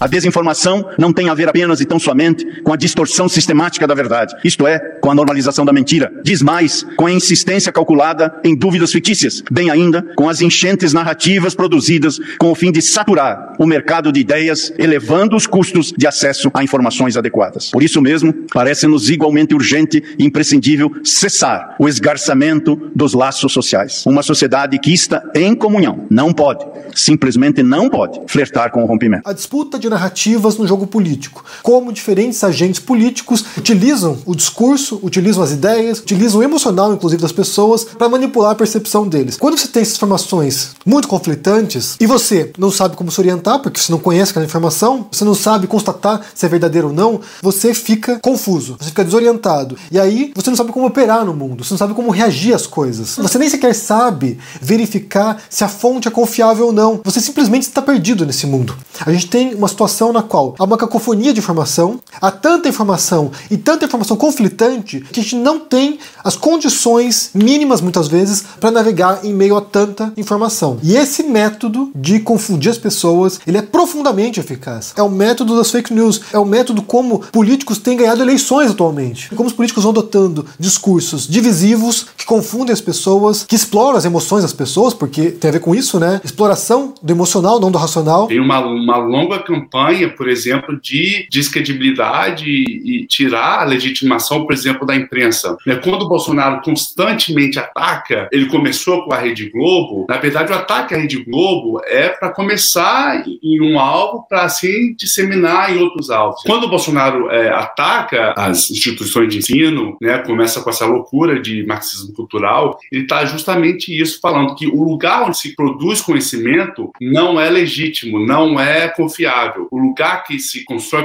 A desinformação não tem a ver apenas e tão somente com a distorção sistemática da verdade, isto é, com a normalização da mentira. Diz mais, com a insistência calculada em dúvidas fictícias, bem ainda com as enchentes narrativas produzidas com o fim de saturar o mercado de ideias, elevando os custos de acesso a informações adequadas. Por isso mesmo, parece-nos igualmente urgente e imprescindível cessar o esgarçamento dos laços sociais. Uma sociedade que está em comunhão não pode, simplesmente não pode, flertar com o rompimento. A disputa de narrativas no jogo político. Como diferentes agentes políticos utilizam o discurso, utilizam as ideias, utilizam o emocional, inclusive, das pessoas para manipular a percepção deles. Quando você tem essas informações muito conflitantes e você não sabe como se orientar, porque você não conhece aquela informação, você não sabe constatar se é verdadeiro ou não, você fica confuso, você fica desorientado. E aí você não sabe como operar no mundo, você não sabe como reagir às coisas. Você nem sequer sabe verificar se a fonte é confiável ou não. Você simplesmente está perdido nesse mundo. A gente tem uma situação na qual há uma cacofonia de informação, há tanta informação e tanta informação conflitante que a gente não tem as condições mínimas, muitas vezes, para navegar em meio a tanta informação. E esse método de confundir as pessoas, ele é profundamente eficaz. É o método das fake news, é o método como políticos têm ganhado eleições atualmente. Como os políticos vão adotando discursos divisivos que confundem as pessoas, que exploram as emoções das pessoas, porque tem a ver com isso, né? Exploração do emocional, não do racional. Tem uma, uma longa campanha, por exemplo, de descredibilidade e tirar a legitimação, por exemplo, da imprensa. Né, quando o Bolsonaro constantemente ataca, ele começou com a Rede Globo, na verdade o ataque à Rede Globo é para começar em um alvo para assim disseminar em outros alvos. Quando o Bolsonaro é, ataca as instituições de ensino, né, começa com essa loucura de marxismo cultural, ele está justamente isso falando que o lugar onde se produz conhecimento não é legítimo, não é confiável. O lugar que se constrói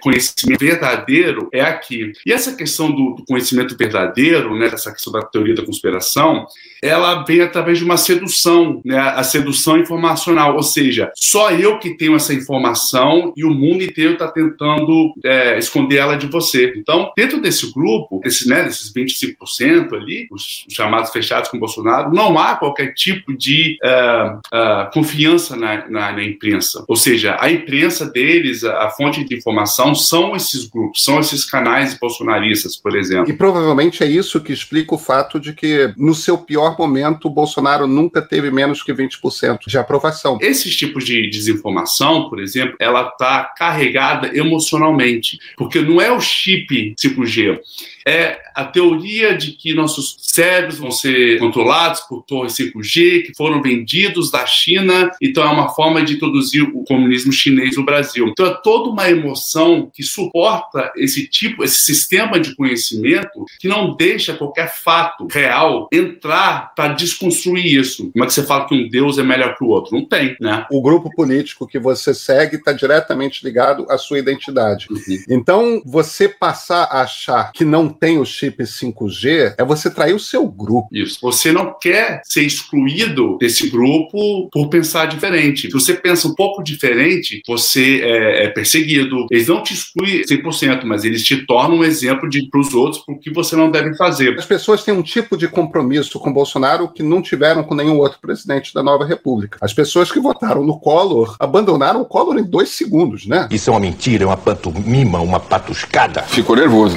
conhecimento verdadeiro é aqui. E essa questão do, conhecimento verdadeiro, né, essa questão da teoria da conspiração, ela vem através de uma sedução, né, a sedução informacional, ou seja, só eu que tenho essa informação e o mundo inteiro está tentando é, esconder ela de você. Então, dentro desse grupo, desses, né, desses 25% ali, os chamados fechados com Bolsonaro, não há qualquer tipo de uh, uh, confiança na, na, na, imprensa. Ou seja, a imprensa deles, a, a, fonte de informação, são esses grupos, são esses canais bolsonaristas, por exemplo. E provavelmente é isso que explica o fato de que, no seu pior momento, o Bolsonaro nunca teve menos que 20% de aprovação. Esses tipos de desinformação, por exemplo, ela está carregada emocionalmente, porque não é o chip 5G é a teoria de que nossos cérebros vão ser controlados por torres 5G que foram vendidos da China, então é uma forma de introduzir o comunismo chinês no Brasil. Então é toda uma emoção que suporta esse tipo, esse sistema de conhecimento que não deixa qualquer fato real entrar para desconstruir isso. Como é que você fala que um Deus é melhor que o outro? Não tem, né? O grupo político que você segue está diretamente ligado à sua identidade. Uhum. Então, você passar a achar que não tem o chip 5G é você trair o seu grupo. Isso. Você não quer ser excluído desse grupo por pensar diferente. Se você pensa um pouco diferente, você é, é perseguido. Eles não te excluem 100%, mas eles te tornam um exemplo para os outros por que você não deve fazer. As pessoas têm um tipo de compromisso com Bolsonaro que não tiveram com nenhum outro presidente da nova república. As pessoas que votaram no Collor abandonaram o Collor em dois segundos, né? Isso é uma mentira, é uma pantomima, uma patuscada. Ficou nervoso.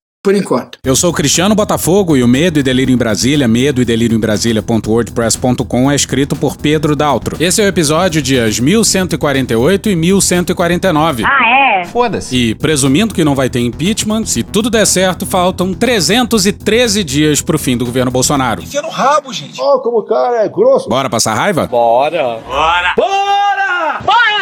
por enquanto. Eu sou Cristiano Botafogo e o Medo e Delírio em Brasília, medo e delírio em Brasília.wordpress.com é escrito por Pedro Daltro. Esse é o episódio dias 1148 e 1149. Ah, é? Foda-se. E presumindo que não vai ter impeachment, se tudo der certo, faltam 313 dias pro fim do governo Bolsonaro. Enfia no rabo, gente. Ó, oh, como o cara é grosso. Bora passar raiva? Bora. Bora. Bora! Bora!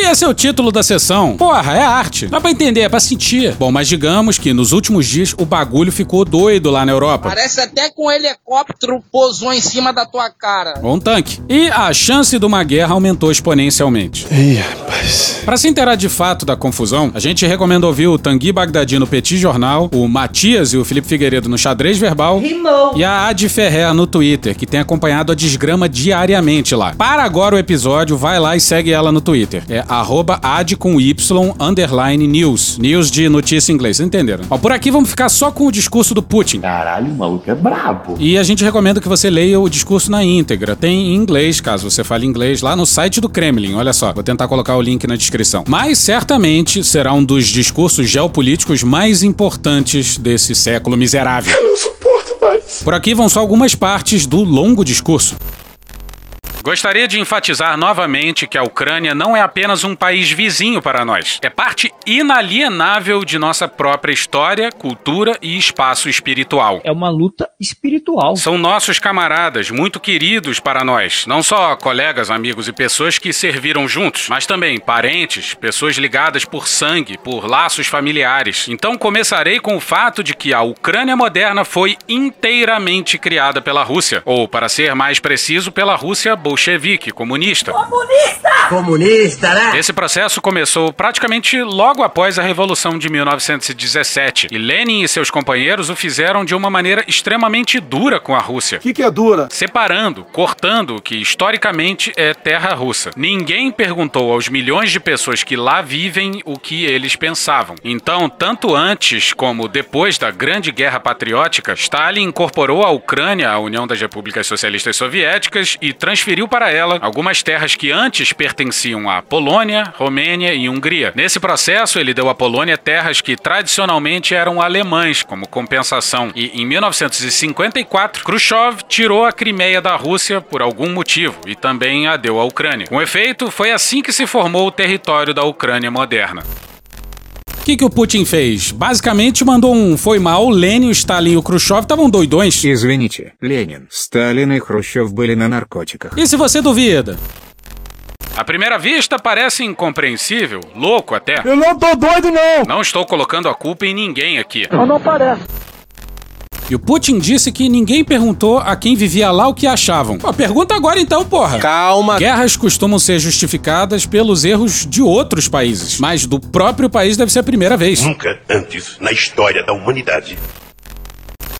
E esse é o título da sessão. Porra, é arte. Dá pra entender, é pra sentir. Bom, mas digamos que nos últimos dias o bagulho ficou doido lá na Europa. Parece até que um helicóptero pousou em cima da tua cara. Ou um tanque. E a chance de uma guerra aumentou exponencialmente. Ih, rapaz. Pra se inteirar de fato da confusão, a gente recomenda ouvir o Tanguy Bagdadi no Petit Jornal, o Matias e o Felipe Figueiredo no Xadrez Verbal e a Ad Ferrer no Twitter, que tem acompanhado a desgrama diariamente lá. Para agora o episódio, vai lá e segue ela no Twitter. É arroba ad com y underline news. News de notícia em inglês, vocês entenderam? Ó, por aqui vamos ficar só com o discurso do Putin. Caralho, o maluco é brabo. E a gente recomenda que você leia o discurso na íntegra. Tem em inglês, caso você fale inglês, lá no site do Kremlin. Olha só, vou tentar colocar o link na descrição. Mas certamente será um dos discursos geopolíticos mais importantes desse século miserável. Eu não suporto mais. Por aqui vão só algumas partes do longo discurso. Gostaria de enfatizar novamente que a Ucrânia não é apenas um país vizinho para nós. É parte inalienável de nossa própria história, cultura e espaço espiritual. É uma luta espiritual. São nossos camaradas, muito queridos para nós. Não só colegas, amigos e pessoas que serviram juntos, mas também parentes, pessoas ligadas por sangue, por laços familiares. Então começarei com o fato de que a Ucrânia moderna foi inteiramente criada pela Rússia, ou para ser mais preciso, pela Rússia bolchevique, comunista. Comunista, né? Esse processo começou praticamente logo após a Revolução de 1917, e Lenin e seus companheiros o fizeram de uma maneira extremamente dura com a Rússia. O que, que é dura? Separando, cortando o que historicamente é terra russa. Ninguém perguntou aos milhões de pessoas que lá vivem o que eles pensavam. Então, tanto antes como depois da Grande Guerra Patriótica, Stalin incorporou a Ucrânia à União das Repúblicas Socialistas Soviéticas e transferiu para ela algumas terras que antes pertenciam à Polônia, Romênia e Hungria. Nesse processo, ele deu à Polônia terras que tradicionalmente eram alemães como compensação. E em 1954, Khrushchev tirou a Crimeia da Rússia por algum motivo e também a deu à Ucrânia. Com efeito, foi assim que se formou o território da Ucrânia moderna O que, que o Putin fez? Basicamente mandou um foi mal, Lenin, o Stalin e o Khrushchev estavam doidões. Извините, Ленин, Сталин и Хрущев были на наркотиках. E se você duvida? À primeira vista parece incompreensível, louco até. Eu não tô doido, não! Não estou colocando a culpa em ninguém aqui. Não, não parece. E o Putin disse que ninguém perguntou a quem vivia lá o que achavam. Pô, pergunta agora então, porra. Calma. Guerras costumam ser justificadas pelos erros de outros países, mas do próprio país deve ser a primeira vez. Nunca antes na história da humanidade.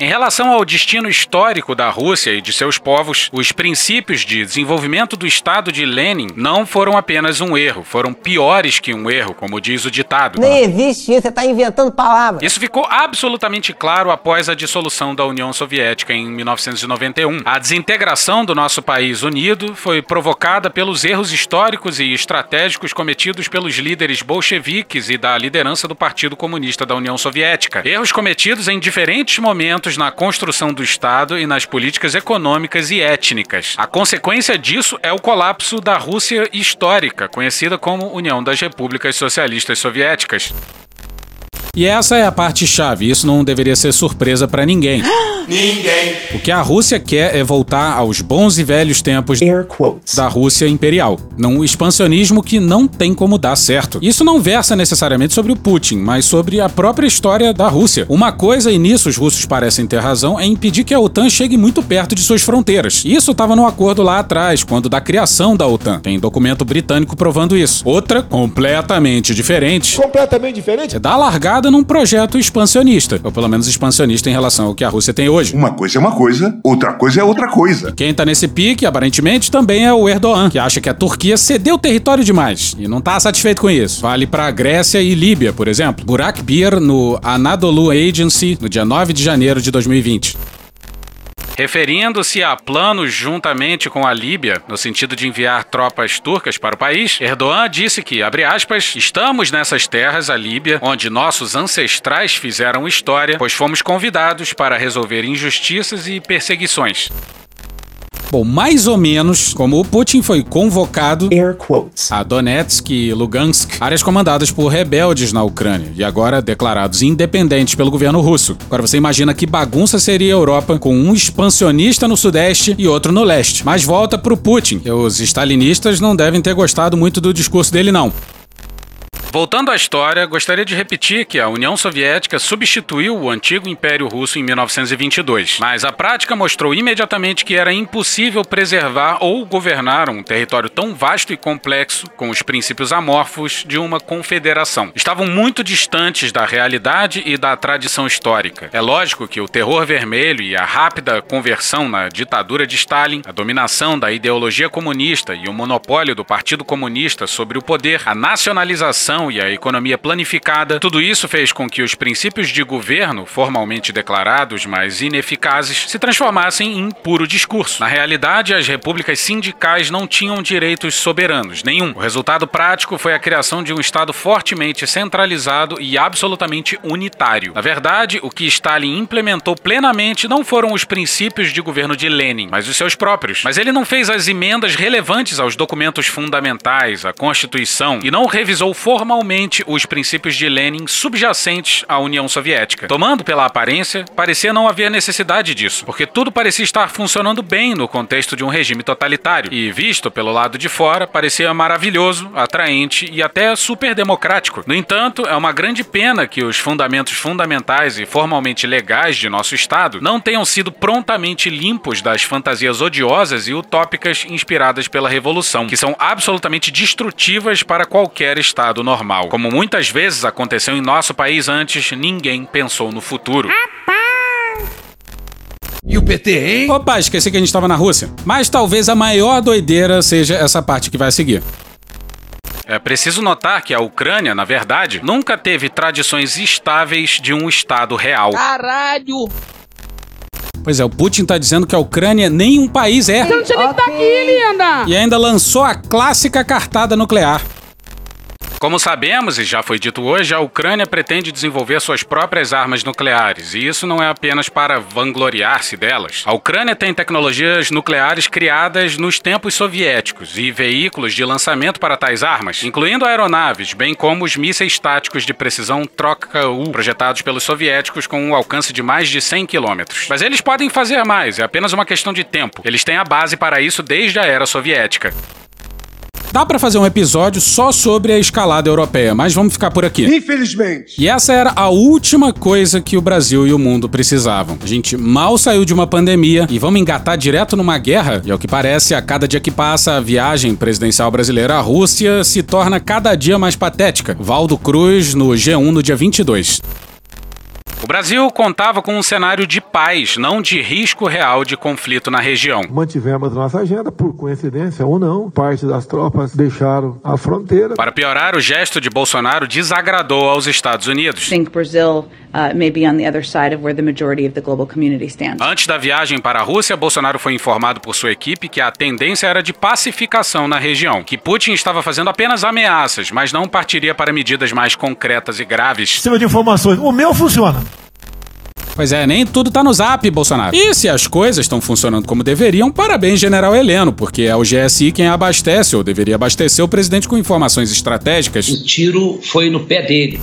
Em relação ao destino histórico da Rússia e de seus povos, os princípios de desenvolvimento do Estado de Lenin não foram apenas um erro, foram piores que um erro, como diz o ditado. Nem existe isso, você tá inventando palavras. Isso ficou absolutamente claro após a dissolução da União Soviética em 1991. A desintegração do nosso país unido foi provocada pelos erros históricos e estratégicos cometidos pelos líderes bolcheviques e da liderança do Partido Comunista da União Soviética. Erros cometidos em diferentes momentos na construção do Estado e nas políticas econômicas e étnicas. A consequência disso é o colapso da Rússia histórica, conhecida como União das Repúblicas Socialistas Soviéticas. E essa é a parte chave, isso não deveria ser surpresa para ninguém. Ninguém. O que a Rússia quer é voltar aos bons e velhos tempos da Rússia imperial, num expansionismo que não tem como dar certo. Isso não versa necessariamente sobre o Putin, mas sobre a própria história da Rússia. Uma coisa, e nisso os russos parecem ter razão, é impedir que a OTAN chegue muito perto de suas fronteiras. Isso estava no acordo lá atrás, quando da criação da OTAN. Tem documento britânico provando isso. Outra, completamente diferente, Completamente diferente? é dar largada num projeto expansionista, ou pelo menos expansionista em relação ao que a Rússia tem hoje. Uma coisa é uma coisa, outra coisa é outra coisa. Quem tá nesse pique, aparentemente, também é o Erdogan, que acha que a Turquia cedeu território demais e não tá satisfeito com isso. Vale pra Grécia e Líbia, por exemplo. Burak Bir no Anadolu Agency, no dia 9 de janeiro de 2020. Referindo-se a planos juntamente com a Líbia, no sentido de enviar tropas turcas para o país, Erdogan disse que, abre aspas, estamos nessas terras, a Líbia, onde nossos ancestrais fizeram história, pois fomos convidados para resolver injustiças e perseguições. Bom, mais ou menos como o Putin foi convocado a Donetsk e Lugansk, áreas comandadas por rebeldes na Ucrânia e agora declarados independentes pelo governo russo. Agora você imagina que bagunça seria a Europa com um expansionista no sudeste e outro no leste. Mas volta pro Putin, os stalinistas não devem ter gostado muito do discurso dele não. Voltando à história, gostaria de repetir que a União Soviética substituiu o antigo Império Russo em 1922, mas a prática mostrou imediatamente que era impossível preservar ou governar um território tão vasto e complexo com os princípios amorfos de uma confederação. Estavam muito distantes da realidade e da tradição histórica. É lógico que o terror vermelho e a rápida conversão na ditadura de Stalin, a dominação da ideologia comunista e o monopólio do Partido Comunista sobre o poder, a nacionalização e a economia planificada, tudo isso fez com que os princípios de governo, formalmente declarados, mas ineficazes, se transformassem em puro discurso. Na realidade, as repúblicas sindicais não tinham direitos soberanos, nenhum. O resultado prático foi a criação de um Estado fortemente centralizado e absolutamente unitário. Na verdade, o que Stalin implementou plenamente não foram os princípios de governo de Lenin, mas os seus próprios. Mas ele não fez as emendas relevantes aos documentos fundamentais, à Constituição, e não revisou formalmente os princípios de Lenin subjacentes à União Soviética. Tomando pela aparência, parecia não haver necessidade disso, porque tudo parecia estar funcionando bem no contexto de um regime totalitário, e visto pelo lado de fora, parecia maravilhoso, atraente e até super democrático. No entanto, é uma grande pena que os fundamentos fundamentais e formalmente legais de nosso Estado não tenham sido prontamente limpos das fantasias odiosas e utópicas inspiradas pela Revolução, que são absolutamente destrutivas para qualquer Estado normal. Como muitas vezes aconteceu em nosso país antes, ninguém pensou no futuro. E o PT, hein? Opa, esqueci que a gente estava na Rússia. Mas talvez a maior doideira seja essa parte que vai seguir. É preciso notar que a Ucrânia, na verdade, nunca teve tradições estáveis de um Estado real. Caralho! Pois é, o Putin tá dizendo que a Ucrânia nem um país é. Você não tinha nem que estar aqui, linda! E ainda lançou a clássica cartada nuclear. Como sabemos, e já foi dito hoje, a Ucrânia pretende desenvolver suas próprias armas nucleares, e isso não é apenas para vangloriar-se delas. A Ucrânia tem tecnologias nucleares criadas nos tempos soviéticos e veículos de lançamento para tais armas, incluindo aeronaves, bem como os mísseis táticos de precisão Troika-U, projetados pelos soviéticos com um alcance de mais de 100 quilômetros. Mas eles podem fazer mais, é apenas uma questão de tempo. Eles têm a base para isso desde a era soviética. Dá para fazer um episódio só sobre a escalada europeia, mas vamos ficar por aqui. Infelizmente. E essa era a última coisa que o Brasil e o mundo precisavam. A gente mal saiu de uma pandemia e vamos engatar direto numa guerra. E ao que parece, a cada dia que passa, a viagem presidencial brasileira à Rússia se torna cada dia mais patética. Valdo Cruz no G1 no dia 22. O Brasil contava com um cenário de paz, não de risco real de conflito na região. Mantivemos nossa agenda, por coincidência ou não, parte das tropas deixaram a fronteira. Para piorar, o gesto de Bolsonaro desagradou aos Estados Unidos. think Brazil uh, may be on the other side of where the majority of the global community stands. Antes da viagem para a Rússia, Bolsonaro foi informado por sua equipe que a tendência era de pacificação na região, que Putin estava fazendo apenas ameaças, mas não partiria para medidas mais concretas e graves. Sistema de informações. O meu funciona. Pois é, nem tudo tá no zap, Bolsonaro. E se as coisas estão funcionando como deveriam, parabéns, General Heleno, porque é o GSI quem abastece, ou deveria abastecer o presidente com informações estratégicas. O tiro foi no pé dele.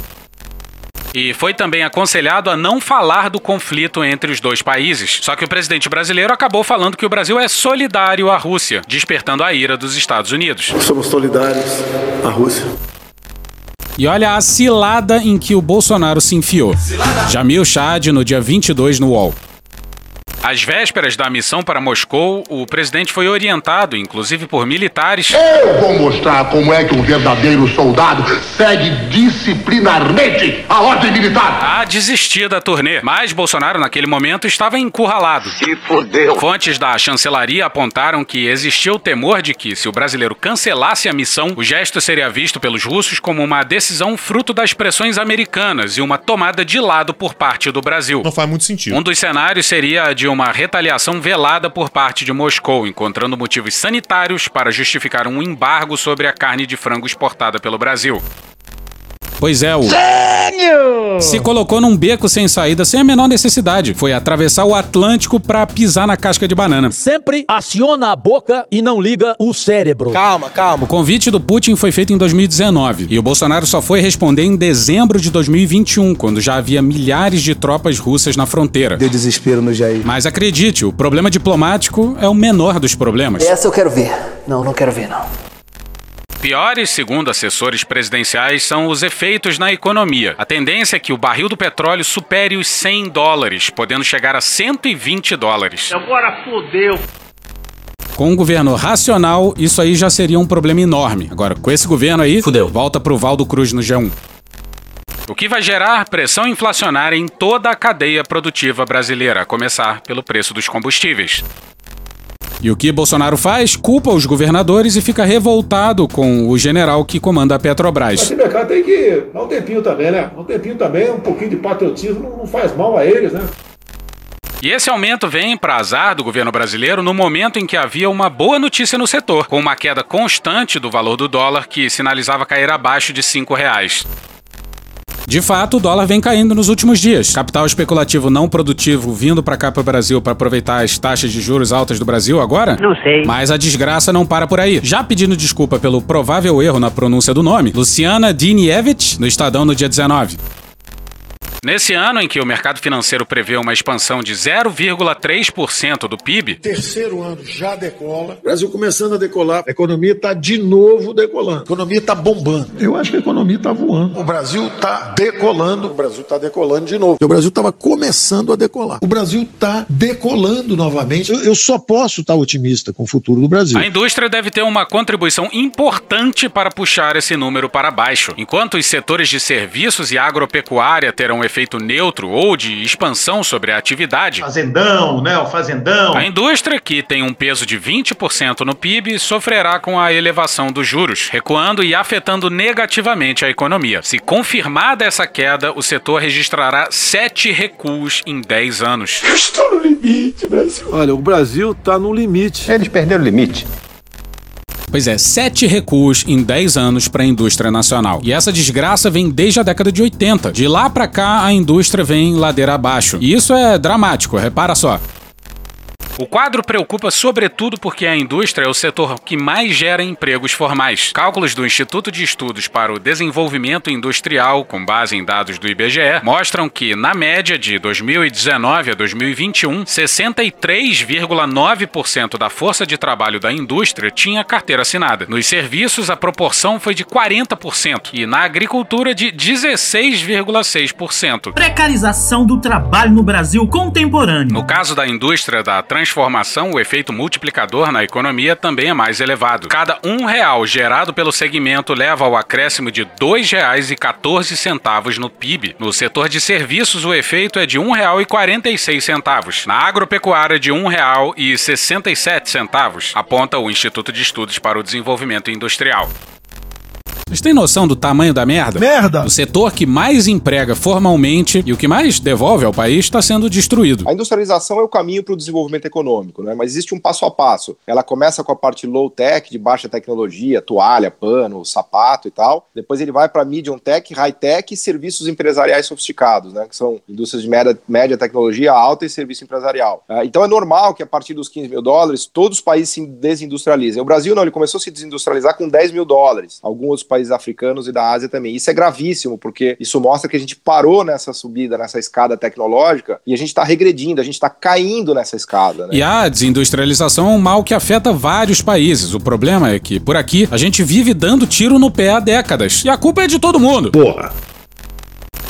E foi também aconselhado a não falar do conflito entre os dois países. Só que o presidente brasileiro acabou falando que o Brasil é solidário à Rússia, despertando a ira dos Estados Unidos. Somos solidários à Rússia. E olha a cilada em que o Bolsonaro se enfiou. Jamil Chad no dia 22 no UOL. Às vésperas da missão para Moscou, o presidente foi orientado, inclusive por militares, Eu vou mostrar como é que um verdadeiro soldado segue disciplinarmente a ordem militar. a desistir da turnê. Mas Bolsonaro, naquele momento, estava encurralado. Se fodeu. Fontes da chancelaria apontaram que existia o temor de que, se o brasileiro cancelasse a missão, o gesto seria visto pelos russos como uma decisão fruto das pressões americanas e uma tomada de lado por parte do Brasil. Não faz muito sentido. Um dos cenários seria a de uma retaliação velada por parte de Moscou, encontrando motivos sanitários para justificar um embargo sobre a carne de frango exportada pelo Brasil. Pois é, o. Gênio! Se colocou num beco sem saída sem a menor necessidade. Foi atravessar o Atlântico pra pisar na casca de banana. Sempre aciona a boca e não liga o cérebro. Calma, calma. O convite do Putin foi feito em 2019 e o Bolsonaro só foi responder em dezembro de 2021, quando já havia milhares de tropas russas na fronteira. Deu desespero no Jair. Mas acredite, o problema diplomático é o menor dos problemas. Essa eu quero ver. Não, não quero ver, não. Piores, segundo assessores presidenciais, são os efeitos na economia. A tendência é que o barril do petróleo supere os 100 dólares, podendo chegar a 120 dólares. Agora fodeu. Com um governo racional, isso aí já seria um problema enorme. Agora, com esse governo aí, fudeu. Volta pro Valdo Cruz no G1. O que vai gerar pressão inflacionária em toda a cadeia produtiva brasileira, a começar pelo preço dos combustíveis. E o que Bolsonaro faz? Culpa os governadores e fica revoltado com o general que comanda a Petrobras. Esse mercado tem que dar um tempinho também, né? Um tempinho também, um pouquinho de patriotismo não faz mal a eles, né? E esse aumento vem para azar do governo brasileiro no momento em que havia uma boa notícia no setor, com uma queda constante do valor do dólar que sinalizava cair abaixo de R$ reais. De fato, o dólar vem caindo nos últimos dias. Capital especulativo não produtivo vindo para cá para o Brasil para aproveitar as taxas de juros altas do Brasil agora? Não sei. Mas a desgraça não para por aí. Já pedindo desculpa pelo provável erro na pronúncia do nome, Luciana Dinievich, no Estadão no dia 19. Nesse ano em que o mercado financeiro prevê uma expansão de 0,3% do PIB, terceiro ano já decola, Brasil começando a decolar, a economia está de novo decolando, a economia está bombando. Eu acho que a economia está voando. O Brasil está decolando, o Brasil está decolando de novo. O Brasil estava começando a decolar. O Brasil está decolando novamente. Eu, eu só posso estar otimista com o futuro do Brasil. A indústria deve ter uma contribuição importante para puxar esse número para baixo, enquanto os setores de serviços e agropecuária terão efeito neutro ou de expansão sobre a atividade. Fazendão, né? O fazendão. A indústria, que tem um peso de 20% no PIB, sofrerá com a elevação dos juros, recuando e afetando negativamente a economia. Se confirmada essa queda, o setor registrará sete recuos em 10 anos. Estou no limite, Brasil. Olha, o Brasil está no limite. Eles perderam o limite. Pois é, sete recuos em 10 anos para a indústria nacional. E essa desgraça vem desde a década de 80. De lá para cá, a indústria vem ladeira abaixo. E isso é dramático, repara só. O quadro preocupa sobretudo porque a indústria é o setor que mais gera empregos formais. Cálculos do Instituto de Estudos para o Desenvolvimento Industrial, com base em dados do IBGE, mostram que, na média de 2019 a 2021, 63,9% da força de trabalho da indústria tinha carteira assinada. Nos serviços, a proporção foi de 40% e na agricultura de 16,6%. Precarização do trabalho no Brasil contemporâneo. No caso da indústria da transformação, o efeito multiplicador na economia também é mais elevado. Cada um real gerado pelo segmento leva ao acréscimo de R$ 2,14 no PIB. No setor de serviços, o efeito é de R$ 1,46. Na agropecuária, de R$ 1,67, aponta o Instituto de Estudos para o Desenvolvimento Industrial. Vocês têm noção do tamanho da merda? Merda! O setor que mais emprega formalmente e o que mais devolve ao país está sendo destruído. A industrialização é o caminho para o desenvolvimento econômico, né? mas existe um passo a passo. Ela começa com a parte low tech, de baixa tecnologia, toalha, pano, sapato e tal. Depois ele vai para medium tech, high tech e serviços empresariais sofisticados, né? que são indústrias de média, média tecnologia alta e serviço empresarial. Uh, então é normal que a partir dos 15 mil dólares todos os países se desindustrializem. O Brasil não, ele começou a se desindustrializar com 10 mil dólares. Alguns outros países africanos e da Ásia também. Isso é gravíssimo, porque isso mostra que a gente parou nessa subida, nessa escada tecnológica, e a gente está regredindo, a gente está caindo nessa escada. Né? E a desindustrialização é um mal que afeta vários países. O problema é que, por aqui, a gente vive dando tiro no pé há décadas. E a culpa é de todo mundo. Porra!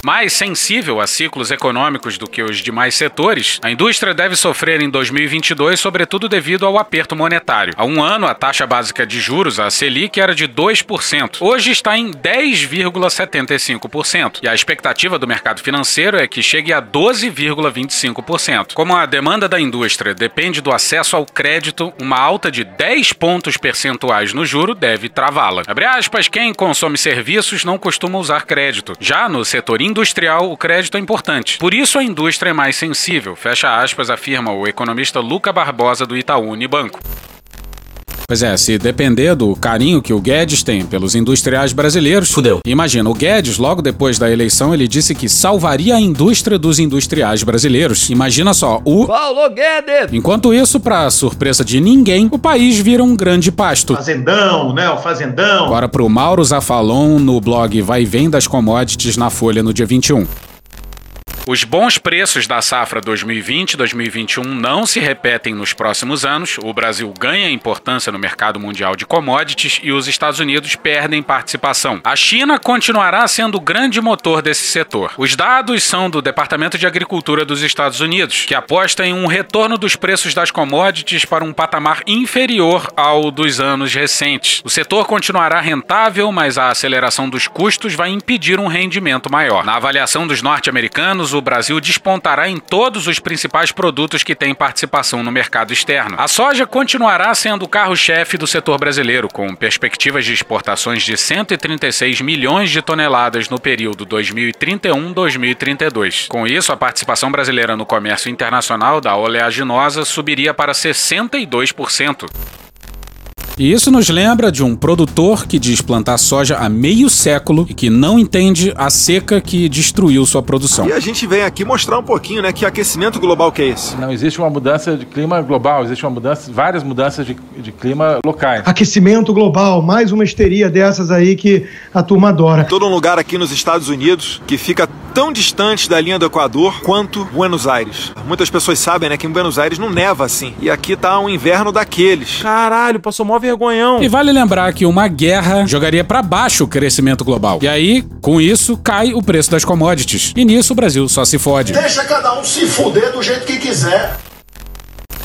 Mais sensível a ciclos econômicos do que os demais setores, a indústria deve sofrer em 2022, sobretudo devido ao aperto monetário. Há um ano, a taxa básica de juros, a Selic, era de 2%. Hoje está em 10,75%. E a expectativa do mercado financeiro é que chegue a 12,25%. Como a demanda da indústria depende do acesso ao crédito, uma alta de 10 pontos percentuais no juro deve travá-la. Abre aspas, quem consome serviços não costuma usar crédito. Já no setor industrial, o crédito é importante. Por isso a indústria é mais sensível, fecha aspas, afirma o economista Luca Barbosa do Itaú Unibanco. Pois é, se depender do carinho que o Guedes tem pelos industriais brasileiros, fudeu. Imagina, o Guedes, logo depois da eleição, ele disse que salvaria a indústria dos industriais brasileiros. Imagina só, o. Paulo Guedes! Enquanto isso, pra surpresa de ninguém, o país vira um grande pasto. Fazendão, né? O fazendão. Agora pro Mauro Zafalon no blog Vai e Vem das Commodities na Folha no dia 21. Os bons preços da safra 2020-2021 não se repetem nos próximos anos. O Brasil ganha importância no mercado mundial de commodities e os Estados Unidos perdem participação. A China continuará sendo o grande motor desse setor. Os dados são do Departamento de Agricultura dos Estados Unidos, que aposta em um retorno dos preços das commodities para um patamar inferior ao dos anos recentes. O setor continuará rentável, mas a aceleração dos custos vai impedir um rendimento maior. Na avaliação dos norte-americanos, o Brasil despontará em todos os principais produtos que têm participação no mercado externo. A soja continuará sendo o carro-chefe do setor brasileiro, com perspectivas de exportações de 136 milhões de toneladas no período 2031-2032. Com isso, a participação brasileira no comércio internacional da oleaginosa subiria para 62%. E isso nos lembra de um produtor que diz plantar soja há meio século e que não entende a seca que destruiu sua produção. E a gente vem aqui mostrar um pouquinho, né, que aquecimento global que é esse. Não existe uma mudança de clima global, existe uma mudança, várias mudanças de, de clima locais. Aquecimento global, mais uma histeria dessas aí que a turma adora. Todo um lugar aqui nos Estados Unidos que fica tão distante da linha do Equador quanto Buenos Aires. Muitas pessoas sabem, né, que em Buenos Aires não neva assim. E aqui tá um inverno daqueles. Caralho, passou mó vergonhão. E vale lembrar que uma guerra jogaria para baixo o crescimento global. E aí, com isso, cai o preço das commodities. E nisso o Brasil só se fode. Deixa cada um se fuder do jeito que quiser.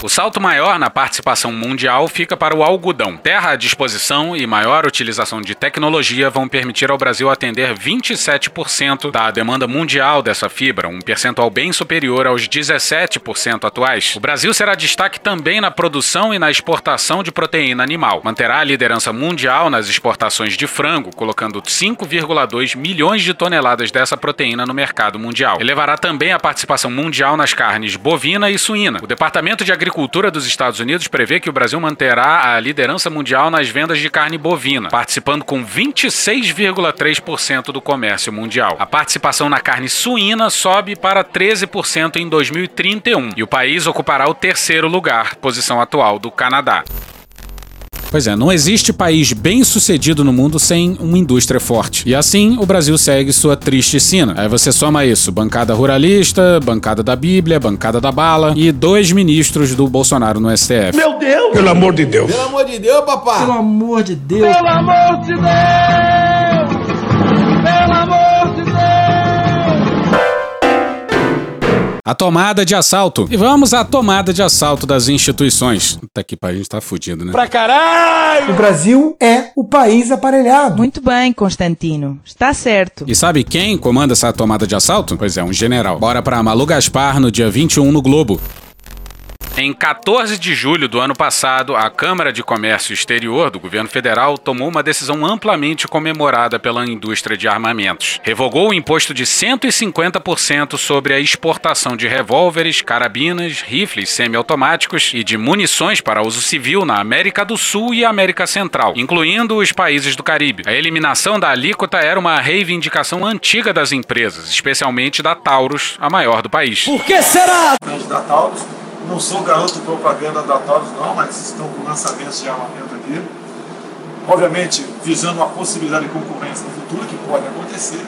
O salto maior na participação mundial fica para o algodão. Terra à disposição e maior utilização de tecnologia vão permitir ao Brasil atender 27% da demanda mundial dessa fibra, um percentual bem superior aos 17% atuais. O Brasil será destaque também na produção e na exportação de proteína animal. Manterá a liderança mundial nas exportações de frango, colocando 5,2 milhões de toneladas dessa proteína no mercado mundial. Elevará também a participação mundial nas carnes bovina e suína. O Departamento de Agricultura dos Estados Unidos prevê que o Brasil manterá a liderança mundial nas vendas de carne bovina, participando com 26,3% do comércio mundial. A participação na carne suína sobe para 13% em 2031 e o país ocupará o terceiro lugar, posição atual do Canadá. Pois é, não existe país bem sucedido no mundo sem uma indústria forte. E assim o Brasil segue sua triste sina. Aí você soma isso: bancada ruralista, bancada da Bíblia, bancada da bala e dois ministros do Bolsonaro no STF. Meu Deus! Pelo amor de Deus. Pelo amor de Deus, papá. Pelo amor de Deus. Pelo amor de Deus! A tomada de assalto. E vamos à tomada de assalto das instituições. Puta que pariu, a gente tá fudido, né? Pra caralho! O Brasil é o país aparelhado. Muito bem, Constantino. Está certo. E sabe quem comanda essa tomada de assalto? Pois é, um general. Bora pra Malu Gaspar no dia 21 no Globo. Em 14 de julho do ano passado, a Câmara de Comércio Exterior do governo federal tomou uma decisão amplamente comemorada pela indústria de armamentos. Revogou o imposto de 150% sobre a exportação de revólveres, carabinas, rifles semiautomáticos e de munições para uso civil na América do Sul e América Central, incluindo os países do Caribe. A eliminação da alíquota era uma reivindicação antiga das empresas, especialmente da Taurus, a maior do país. Por que será? Da Taurus, não sou garoto propaganda da Taurus não, mas estão com lançamentos de armamento aqui. Obviamente, visando uma possibilidade de concorrência no futuro, que pode acontecer.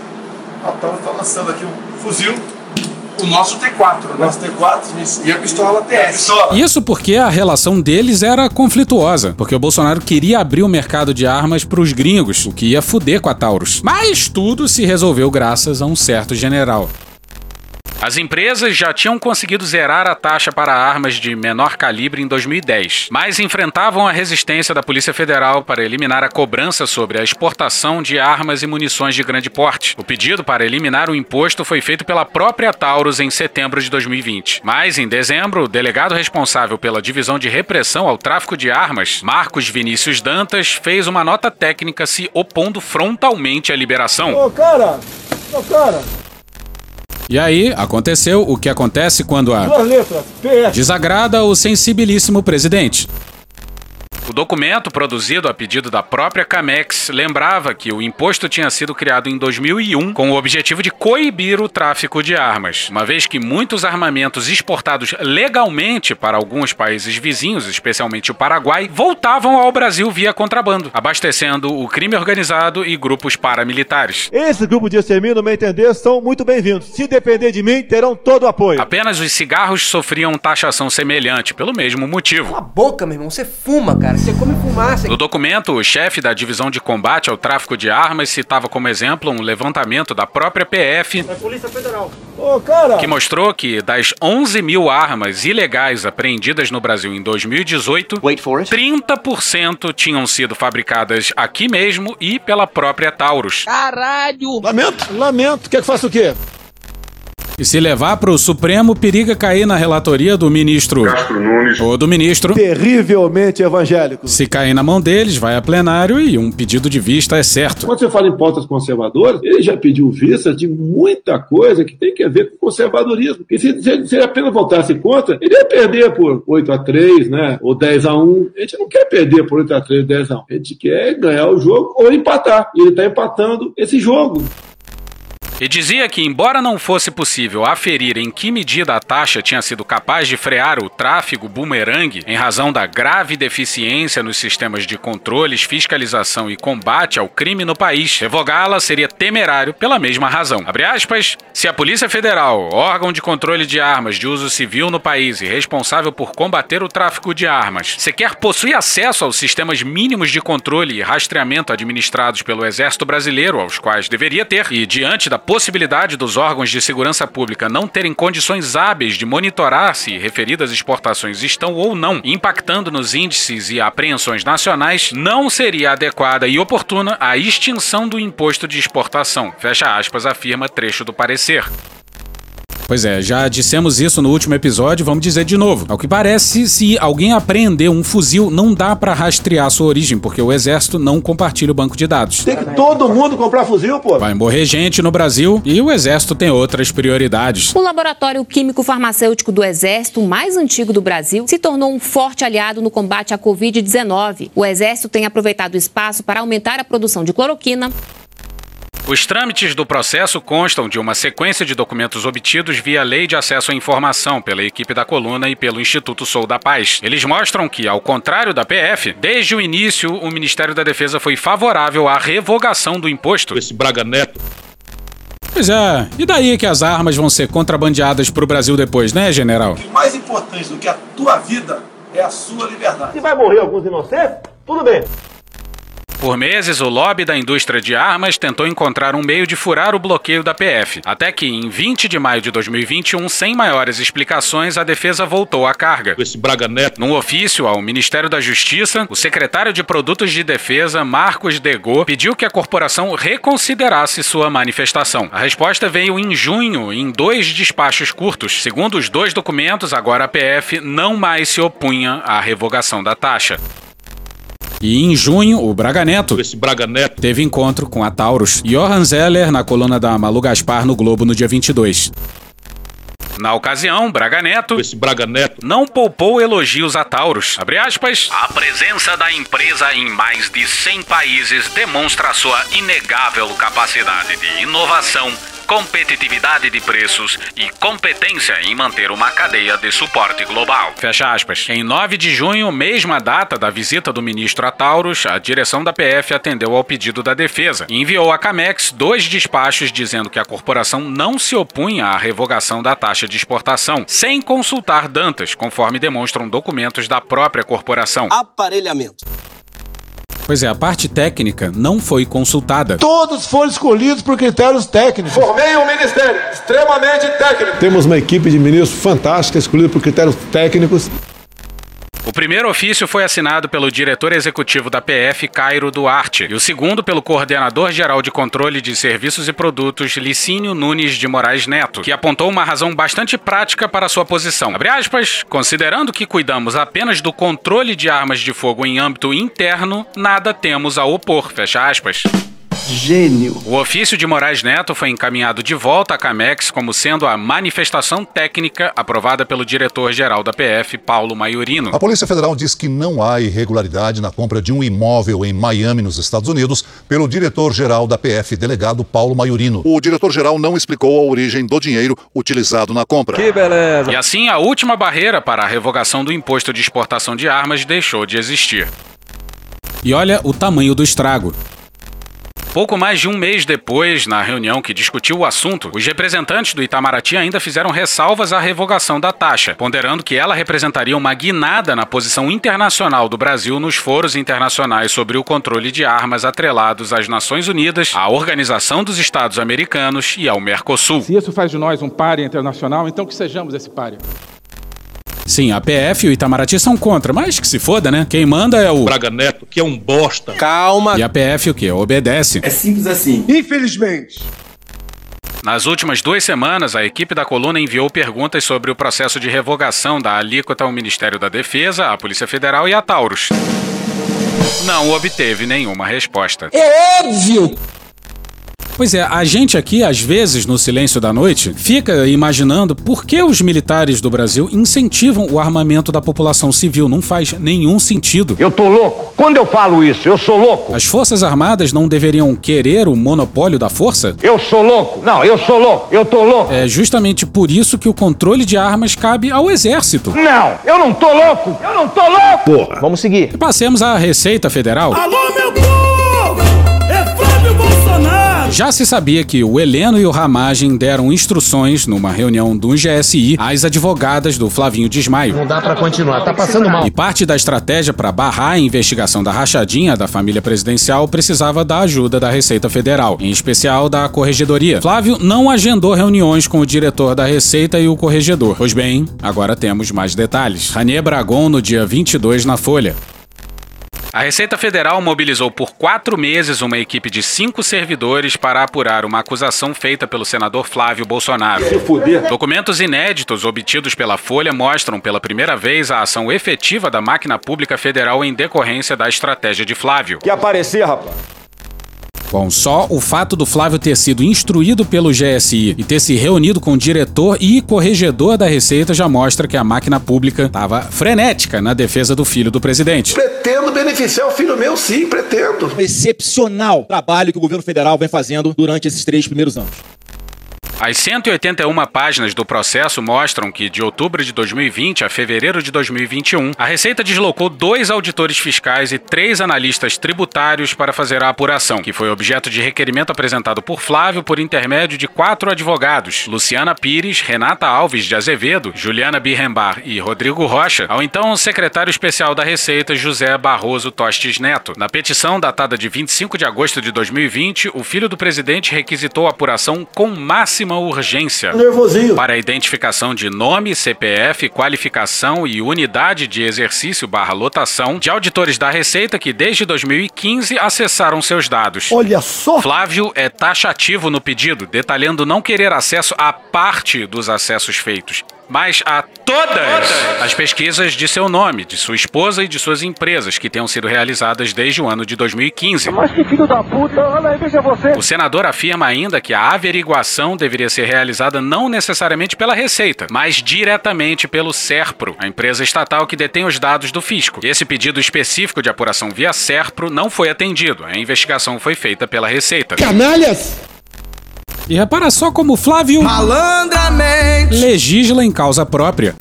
A Taurus está lançando aqui um fuzil. O nosso T4, né? O nosso T4 e a pistola TS. Isso porque a relação deles era conflituosa, porque o Bolsonaro queria abrir o mercado de armas para os gringos, o que ia fuder com a Taurus. Mas tudo se resolveu graças a um certo general. As empresas já tinham conseguido zerar a taxa para armas de menor calibre em 2010, mas enfrentavam a resistência da Polícia Federal para eliminar a cobrança sobre a exportação de armas e munições de grande porte. O pedido para eliminar o imposto foi feito pela própria Taurus em setembro de 2020. Mas, em dezembro, o delegado responsável pela divisão de repressão ao tráfico de armas, Marcos Vinícius Dantas, fez uma nota técnica se opondo frontalmente à liberação. Ô, cara! Ô, cara! E aí, aconteceu o que acontece quando a desagrada o sensibilíssimo presidente. O documento, produzido a pedido da própria Camex, lembrava que o imposto tinha sido criado em 2001 com o objetivo de coibir o tráfico de armas, uma vez que muitos armamentos exportados legalmente para alguns países vizinhos, especialmente o Paraguai, voltavam ao Brasil via contrabando, abastecendo o crime organizado e grupos paramilitares. Esse grupo de extermínio, no meu entender, são muito bem-vindos. Se depender de mim, terão todo o apoio. Apenas os cigarros sofriam taxação semelhante, pelo mesmo motivo. Cala a boca, meu irmão. Você fuma, cara. Você come fumaça. No documento, o chefe da divisão de combate ao tráfico de armas citava como exemplo um levantamento da própria PF. É Polícia Federal. Ô, cara! Que mostrou que das 11 mil armas ilegais apreendidas no Brasil em 2018, 30% tinham sido fabricadas aqui mesmo e pela própria Taurus. Caralho! Lamento, lamento. Quer que faça o quê? E se levar pro Supremo, periga cair na relatoria do ministro. Castro Nunes. Ou do ministro. Terrivelmente evangélico. Se cair na mão deles, vai a plenário e um pedido de vista é certo. Quando você fala em pautas conservadoras, ele já pediu vista de muita coisa que tem que ver com conservadorismo. E se, se, se ele apenas votasse contra, ele ia perder por 8 a 3 né? Ou 10 a 1 A gente não quer perder por 8 a 3 10 a 1 A gente quer ganhar o jogo ou empatar. E ele está empatando esse jogo. E dizia que, embora não fosse possível aferir em que medida a taxa tinha sido capaz de frear o tráfego bumerangue em razão da grave deficiência nos sistemas de controles, fiscalização e combate ao crime no país, revogá-la seria temerário pela mesma razão. Abre aspas, se a Polícia Federal, órgão de controle de armas de uso civil no país e responsável por combater o tráfico de armas, sequer possui acesso aos sistemas mínimos de controle e rastreamento administrados pelo Exército Brasileiro, aos quais deveria ter, e diante da dos órgãos de segurança pública não terem condições hábeis de monitorar se referidas exportações estão ou não impactando nos índices e apreensões nacionais, não seria adequada e oportuna a extinção do imposto de exportação. Fecha aspas, afirma trecho do parecer. Pois é, já dissemos isso no último episódio, vamos dizer de novo. Ao que parece, se alguém apreender um fuzil, não dá para rastrear sua origem, porque o exército não compartilha o banco de dados. Tem que todo mundo comprar fuzil, pô. Vai morrer gente no Brasil e o exército tem outras prioridades. O laboratório químico farmacêutico do exército, mais antigo do Brasil, se tornou um forte aliado no combate à Covid-19. O exército tem aproveitado o espaço para aumentar a produção de cloroquina, os trâmites do processo constam de uma sequência de documentos obtidos via Lei de Acesso à Informação pela equipe da coluna e pelo Instituto Sou da Paz. Eles mostram que, ao contrário da PF, desde o início o Ministério da Defesa foi favorável à revogação do imposto. Esse Braga Neto. Pois é, e daí que as armas vão ser contrabandeadas pro Brasil depois, né, general? Mais importante do que a tua vida é a sua liberdade. Se vai morrer alguns inocentes, tudo bem. Por meses, o lobby da indústria de armas tentou encontrar um meio de furar o bloqueio da PF, até que, em 20 de maio de 2021, sem maiores explicações, a defesa voltou à carga. Esse Braga Neto. Num ofício ao Ministério da Justiça, o secretário de Produtos de Defesa, Marcos Degô, pediu que a corporação reconsiderasse sua manifestação. A resposta veio em junho, em dois despachos curtos. Segundo os dois documentos, agora a PF não mais se opunha à revogação da taxa. E em junho, o Braga Neto, Esse Braga Neto. teve encontro com a Taurus. Johan Zeller na coluna da Malu Gaspar no Globo no dia 22. Na ocasião, Braga Neto Esse Braga Neto. não poupou elogios a Taurus. Abre aspas. A presença da empresa em mais de 100 países demonstra sua inegável capacidade de inovação, competitividade de preços e competência em manter uma cadeia de suporte global. Fecha aspas. Em 9 de junho, mesma data da visita do ministro a Taurus, a direção da PF atendeu ao pedido da defesa e enviou à Camex dois despachos dizendo que a corporação não se opunha à revogação da taxa de exportação, sem consultar Dantas, conforme demonstram documentos da própria corporação. Aparelhamento. Pois é, a parte técnica não foi consultada. Todos foram escolhidos por critérios técnicos. Formei um ministério extremamente técnico. Temos uma equipe de ministros fantástica, escolhida por critérios técnicos. O primeiro ofício foi assinado pelo diretor executivo da PF, Cairo Duarte, e o segundo pelo coordenador-geral de controle de serviços e produtos, Licínio Nunes de Moraes Neto, que apontou uma razão bastante prática para sua posição. Abre aspas, considerando que cuidamos apenas do controle de armas de fogo em âmbito interno, nada temos a opor. Fecha aspas. Gênio. O ofício de Moraes Neto foi encaminhado de volta à Camex como sendo a manifestação técnica aprovada pelo diretor-geral da PF, Paulo Maiorino. A Polícia Federal diz que não há irregularidade na compra de um imóvel em Miami, nos Estados Unidos, pelo diretor-geral da PF, delegado Paulo Maiorino. O diretor-geral não explicou a origem do dinheiro utilizado na compra. Que beleza. E assim, a última barreira para a revogação do imposto de exportação de armas deixou de existir. E olha o tamanho do estrago. Pouco mais de um mês depois, na reunião que discutiu o assunto, os representantes do Itamaraty ainda fizeram ressalvas à revogação da taxa, ponderando que ela representaria uma guinada na posição internacional do Brasil nos foros internacionais sobre o controle de armas atrelados às Nações Unidas, à Organização dos Estados Americanos e ao Mercosul. Se isso faz de nós um páreo internacional, então que sejamos esse páreo. Sim, a PF e o Itamaraty são contra, mas que se foda, né? Quem manda é o Braga Neto, que é um bosta. Calma. E a PF o quê? Obedece. É simples assim. Infelizmente. Nas últimas duas semanas, a equipe da coluna enviou perguntas sobre o processo de revogação da alíquota ao Ministério da Defesa, à Polícia Federal e à Taurus. Não obteve nenhuma resposta. É óbvio. Pois é, a gente aqui, às vezes, no silêncio da noite, fica imaginando por que os militares do Brasil incentivam o armamento da população civil. Não faz nenhum sentido. Eu tô louco. Quando eu falo isso, eu sou louco. As Forças Armadas não deveriam querer o monopólio da força? Eu sou louco. Não, eu sou louco. Eu tô louco. É justamente por isso que o controle de armas cabe ao Exército. Não, eu não tô louco. Eu não tô louco. Porra. Vamos seguir. E passemos à Receita Federal. Alô, meu povo! Já se sabia que o Heleno e o Ramagem deram instruções numa reunião do GSI às advogadas do Flavinho Desmaio. Não dá pra continuar, tá passando mal. E parte da estratégia para barrar a investigação da rachadinha da família presidencial precisava da ajuda da Receita Federal, em especial da Corregedoria. Flávio não agendou reuniões com o diretor da Receita e o corregedor. Pois bem, agora temos mais detalhes. Ranier Bragon no dia 22 na Folha. A Receita Federal mobilizou por quatro meses uma equipe de cinco servidores para apurar uma acusação feita pelo senador Flávio Bolsonaro. Documentos inéditos obtidos pela Folha mostram pela primeira vez a ação efetiva da máquina pública federal em decorrência da estratégia de Flávio. Que aparecer, rapaz. Bom, só o fato do Flávio ter sido instruído pelo GSI e ter se reunido com o diretor e corregedor da Receita já mostra que a máquina pública estava frenética na defesa do filho do presidente. Pretendo beneficiar o filho meu, sim, pretendo. Excepcional trabalho que o governo federal vem fazendo durante esses três primeiros anos. As 181 páginas do processo mostram que, de outubro de 2020 a fevereiro de 2021, a Receita deslocou dois auditores fiscais e três analistas tributários para fazer a apuração, que foi objeto de requerimento apresentado por Flávio por intermédio de quatro advogados: Luciana Pires, Renata Alves de Azevedo, Juliana Birrembar e Rodrigo Rocha, ao então secretário especial da Receita, José Barroso Tostes Neto. Na petição datada de 25 de agosto de 2020, o filho do presidente requisitou a apuração com máxima urgência Nervosinho. para a identificação de nome, CPF, qualificação e unidade de exercício barra lotação de auditores da Receita que desde 2015 acessaram seus dados. Olha só. Flávio é taxativo no pedido, detalhando não querer acesso a parte dos acessos feitos, mas a todas as pesquisas de seu nome, de sua esposa e de suas empresas que tenham sido realizadas desde o ano de 2015. Mas que filho da puta, olha aí, veja você. O senador afirma ainda que a averiguação deveria ser realizada não necessariamente pela Receita, mas diretamente pelo SERPRO, a empresa estatal que detém os dados do fisco. Esse pedido específico de apuração via SERPRO não foi atendido. A investigação foi feita pela Receita. Canalhas! E repara só como Flávio Malandramente. legisla em causa própria.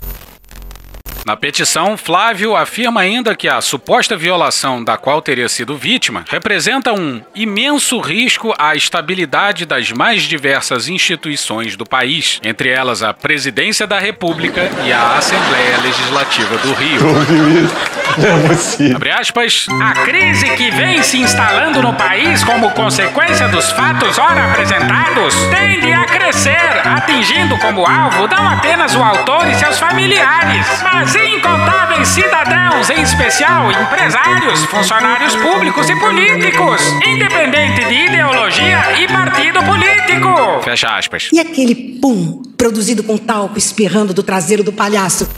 Na petição, Flávio afirma ainda que a suposta violação da qual teria sido vítima representa um imenso risco à estabilidade das mais diversas instituições do país, entre elas a Presidência da República e a Assembleia Legislativa do Rio. É possível. Abre aspas. A crise que vem se instalando no país como consequência dos fatos ora apresentados tende a crescer, atingindo como alvo não apenas o autor e seus familiares, mas incontáveis cidadãos, em especial empresários, funcionários públicos e políticos, independente de ideologia e partido político. Fecha aspas. E aquele pum produzido com talco espirrando do traseiro do palhaço?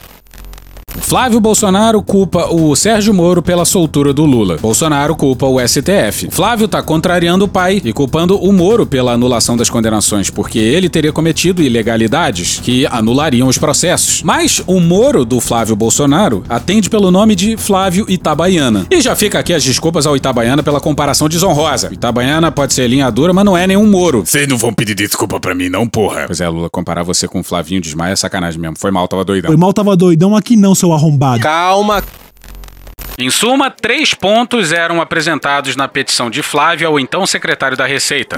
Flávio Bolsonaro culpa o Sérgio Moro pela soltura do Lula. Bolsonaro culpa o STF. Flávio tá contrariando o pai e culpando o Moro pela anulação das condenações, porque ele teria cometido ilegalidades que anulariam os processos. Mas o Moro do Flávio Bolsonaro atende pelo nome de Flávio Itabaiana. E já fica aqui as desculpas ao Itabaiana pela comparação desonrosa. Itabaiana pode ser linha dura, mas não é nenhum Moro. Vocês não vão pedir desculpa pra mim, não, porra. Pois é, Lula, comparar você com o Flavinho Desmaia é sacanagem mesmo. Foi mal, tava doidão. Foi mal, tava doidão aqui não, seu arrombado. Calma. Em suma, três pontos eram apresentados na petição de Flávio ao então secretário da Receita.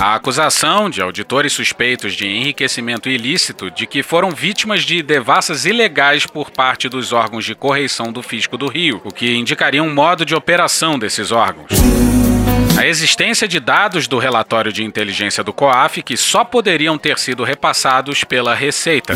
A acusação de auditores suspeitos de enriquecimento ilícito de que foram vítimas de devassas ilegais por parte dos órgãos de correição do Fisco do Rio, o que indicaria um modo de operação desses órgãos. A existência de dados do relatório de inteligência do COAF que só poderiam ter sido repassados pela Receita.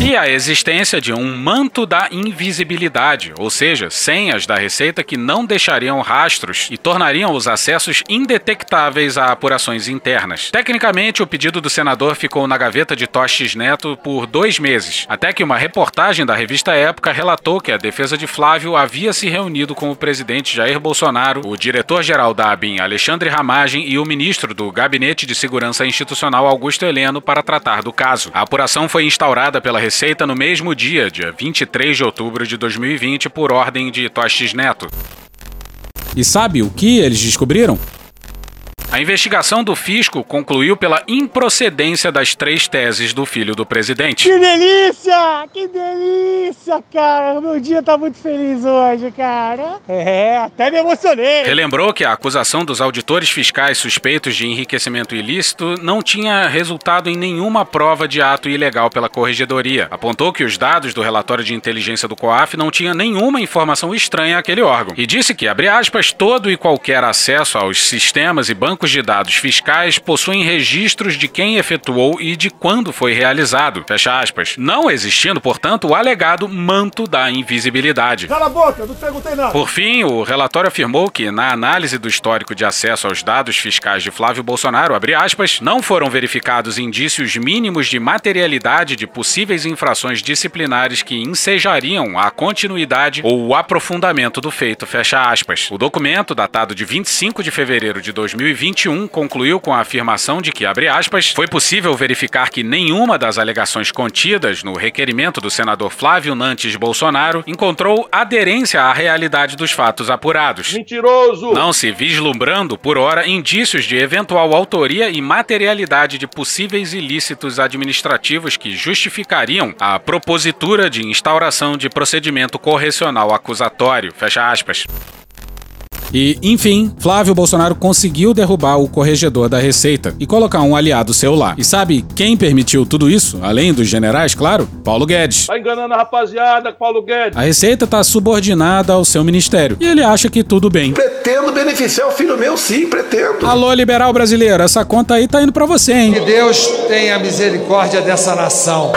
E a existência de um manto da invisibilidade, ou seja, senhas da Receita que não deixariam rastros e tornariam os acessos indetectáveis a apurações internas. Tecnicamente, o pedido do senador ficou na gaveta de Tostes Neto por dois meses, até que uma reportagem da revista Época relatou que a defesa de Flávio havia se reunido com o presidente Jair Bolsonaro, o diretor-geral da ABIN, Alexandre Ramagem, e o ministro do Gabinete de Segurança Institucional, Augusto Heleno, para tratar do caso. A apuração foi instaurada pela Receita no mesmo dia, dia 23 de outubro de 2020, por ordem de Tostes Neto. E sabe o que eles descobriram? A investigação do fisco concluiu pela improcedência das três teses do filho do presidente. Que delícia! Que delícia, cara! Meu dia tá muito feliz hoje, cara. É, até me emocionei. Relembrou que a acusação dos auditores fiscais suspeitos de enriquecimento ilícito não tinha resultado em nenhuma prova de ato ilegal pela corregedoria. Apontou que os dados do relatório de inteligência do COAF não tinham nenhuma informação estranha àquele órgão. E disse que, abre aspas, todo e qualquer acesso aos sistemas e bancos bancos de dados fiscais possuem registros de quem efetuou e de quando foi realizado. Fecha aspas. Não existindo, portanto, o alegado manto da invisibilidade. Cala a boca, não perguntei nada. Por fim, o relatório afirmou que, na análise do histórico de acesso aos dados fiscais de Flávio Bolsonaro, aspas, não foram verificados indícios mínimos de materialidade de possíveis infrações disciplinares que ensejariam a continuidade ou o aprofundamento do feito. Fecha aspas. O documento, datado de 25 de fevereiro de 2020, 2021 concluiu com a afirmação de que, abre aspas, foi possível verificar que nenhuma das alegações contidas no requerimento do senador Flávio Nantes Bolsonaro encontrou aderência à realidade dos fatos apurados. Mentiroso! Não se vislumbrando, por hora, indícios de eventual autoria e materialidade de possíveis ilícitos administrativos que justificariam a propositura de instauração de procedimento correcional acusatório. Fecha aspas. E, enfim, Flávio Bolsonaro conseguiu derrubar o corregedor da Receita e colocar um aliado seu lá. E sabe quem permitiu tudo isso? Além dos generais, claro? Paulo Guedes. Tá enganando a rapaziada, Paulo Guedes. A Receita tá subordinada ao seu ministério. E ele acha que tudo bem. Pretendo beneficiar o filho meu, sim, pretendo. Alô, liberal brasileiro, essa conta aí tá indo para você, hein? Que Deus tenha misericórdia dessa nação.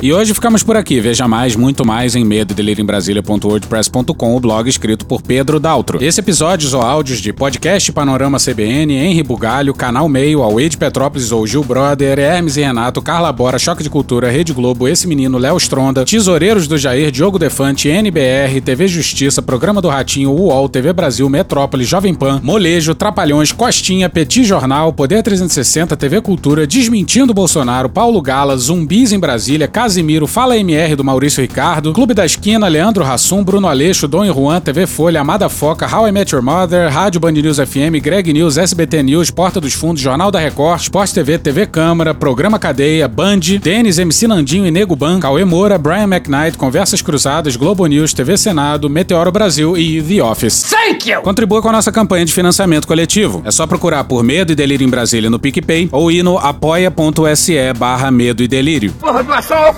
E hoje ficamos por aqui. Veja mais, muito mais em medo em Brasília.wordpress.com, o blog escrito por Pedro Daltro. Esse episódios ou áudios de podcast Panorama CBN, Henri Bugalho, Canal Meio, Away de Petrópolis ou Gil Brother, Hermes e Renato, Carla Bora, Choque de Cultura, Rede Globo, Esse Menino, Léo Stronda, Tesoureiros do Jair, Diogo Defante, NBR, TV Justiça, Programa do Ratinho, UOL, TV Brasil, Metrópole, Jovem Pan, Molejo, Trapalhões, Costinha, Petit Jornal, Poder 360, TV Cultura, Desmentindo Bolsonaro, Paulo Gala, Zumbis em Brasília, Casimiro, Fala MR do Maurício Ricardo, Clube da Esquina, Leandro Rassum, Bruno Aleixo, Dom e Juan, TV Folha, Amada Foca, How I Met Your Mother, Rádio Band News FM, Greg News, SBT News, Porta dos Fundos, Jornal da Record, Sport TV, TV Câmara, Programa Cadeia, Band, Denis, MC Nandinho e Nego Ban, Cauê Moura, Brian McKnight, Conversas Cruzadas, Globo News, TV Senado, Meteoro Brasil e The Office. Thank you! Contribua com a nossa campanha de financiamento coletivo. É só procurar por Medo e Delírio em Brasília no PicPay ou ir no apoia.se barra Medo e Delírio. Porra, doação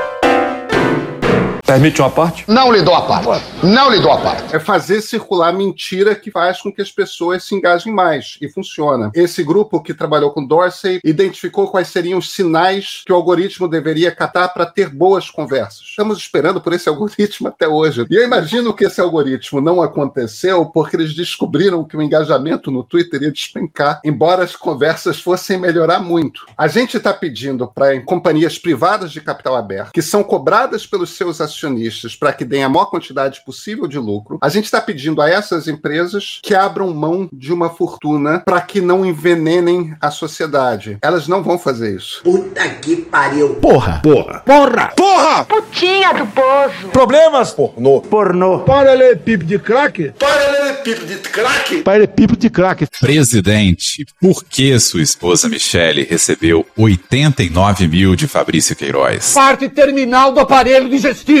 Permite uma parte? Não lhe dou a parte. Não lhe dou a parte. É fazer circular mentira que faz com que as pessoas se engajem mais. E funciona. Esse grupo que trabalhou com Dorsey identificou quais seriam os sinais que o algoritmo deveria catar para ter boas conversas. Estamos esperando por esse algoritmo até hoje. E eu imagino que esse algoritmo não aconteceu porque eles descobriram que o engajamento no Twitter ia despencar, embora as conversas fossem melhorar muito. A gente está pedindo para companhias privadas de capital aberto, que são cobradas pelos seus acionistas para que deem a maior quantidade possível de lucro, a gente está pedindo a essas empresas que abram mão de uma fortuna para que não envenenem a sociedade. Elas não vão fazer isso. Puta que pariu. Porra. Porra. Porra. Porra! Putinha do poço. Problemas? Pornô. Pornô. Paralelepípedo de crack? Paralelepípedo de crack. Paralelepípedo de crack. Presidente, por que sua esposa Michele recebeu 89 mil de Fabrício Queiroz? Parte terminal do aparelho digestivo.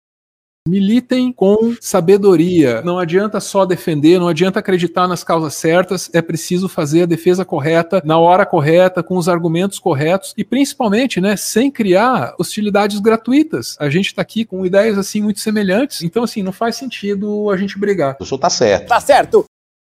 Militem com sabedoria. Não adianta só defender, não adianta acreditar nas causas certas, é preciso fazer a defesa correta, na hora correta, com os argumentos corretos e principalmente, né, sem criar hostilidades gratuitas. A gente tá aqui com ideias assim muito semelhantes, então assim, não faz sentido a gente brigar. O senhor tá certo. Tá certo.